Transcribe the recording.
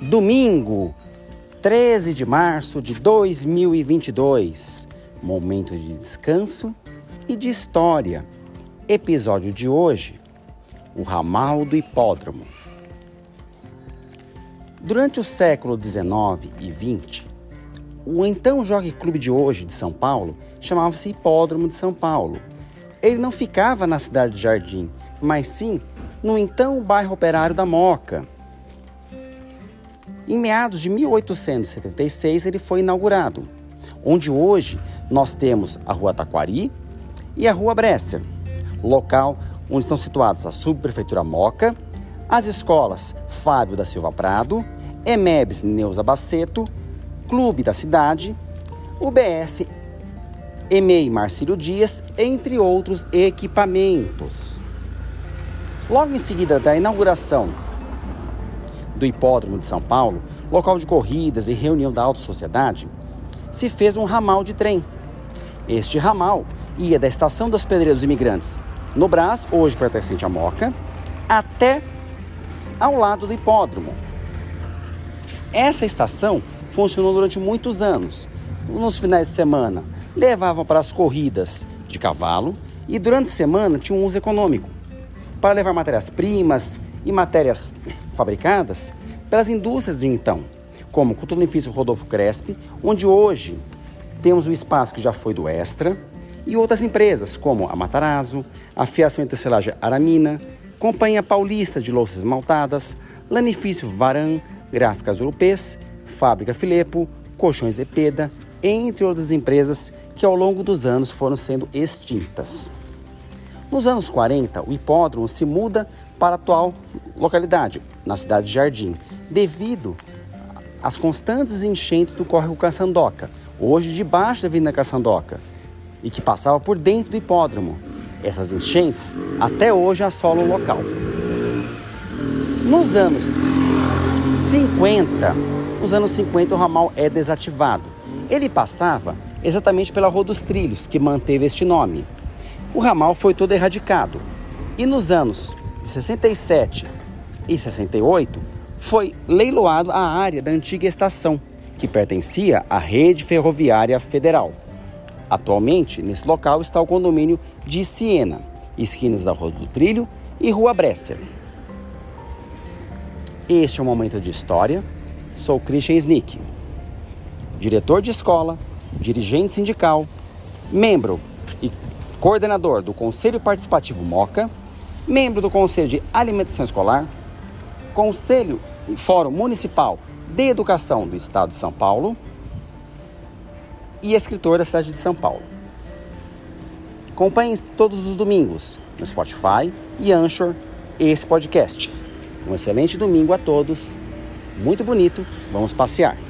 Domingo, 13 de março de 2022. Momento de descanso e de história. Episódio de hoje: O ramal do hipódromo. Durante o século 19 e 20, o então Jockey Clube de hoje de São Paulo chamava-se Hipódromo de São Paulo. Ele não ficava na cidade de Jardim, mas sim no então bairro operário da Moca. Em meados de 1876 ele foi inaugurado, onde hoje nós temos a Rua Taquari e a Rua Bresser, local onde estão situadas a Subprefeitura Moca, as escolas Fábio da Silva Prado, EMEBS Neuza Baceto, Clube da Cidade, UBS EMEI Marcílio Dias, entre outros equipamentos. Logo em seguida da inauguração do Hipódromo de São Paulo, local de corridas e reunião da alta sociedade, se fez um ramal de trem. Este ramal ia da Estação dos Pedreiros Imigrantes, no Brás, hoje pertencente à Moca, até ao lado do hipódromo. Essa estação funcionou durante muitos anos. Nos finais de semana, levavam para as corridas de cavalo e durante a semana tinha um uso econômico para levar matérias-primas e matérias fabricadas pelas indústrias de então, como o Culturinfício Rodolfo Crespi, onde hoje temos o espaço que já foi do Extra, e outras empresas como a Matarazzo, a Fiação e Tecelagem Aramina, Companhia Paulista de Louças Maltadas, Lanifício Varan, Gráficas Europeias Fábrica Filepo, Colchões Epeda, entre outras empresas que ao longo dos anos foram sendo extintas. Nos anos 40, o hipódromo se muda para a atual localidade, na cidade de Jardim, devido às constantes enchentes do córrego Caçandoca, hoje debaixo da Avenida Caçandoca, e que passava por dentro do hipódromo. Essas enchentes até hoje assolam o local. Nos anos 50, nos anos 50 o ramal é desativado. Ele passava exatamente pela Rua dos Trilhos, que manteve este nome. O ramal foi todo erradicado. E nos anos de 67 e 68 foi leiloado a área da antiga estação, que pertencia à Rede Ferroviária Federal. Atualmente, nesse local está o condomínio de Siena, esquinas da Rua do Trilho e Rua Bresser. Este é o momento de história sou Christian Snick, diretor de escola, dirigente sindical, membro e coordenador do Conselho Participativo MOCA, membro do Conselho de Alimentação Escolar, Conselho e Fórum Municipal de Educação do Estado de São Paulo e escritor da cidade de São Paulo. Acompanhe todos os domingos no Spotify e Anchor esse podcast. Um excelente domingo a todos muito bonito. Vamos passear.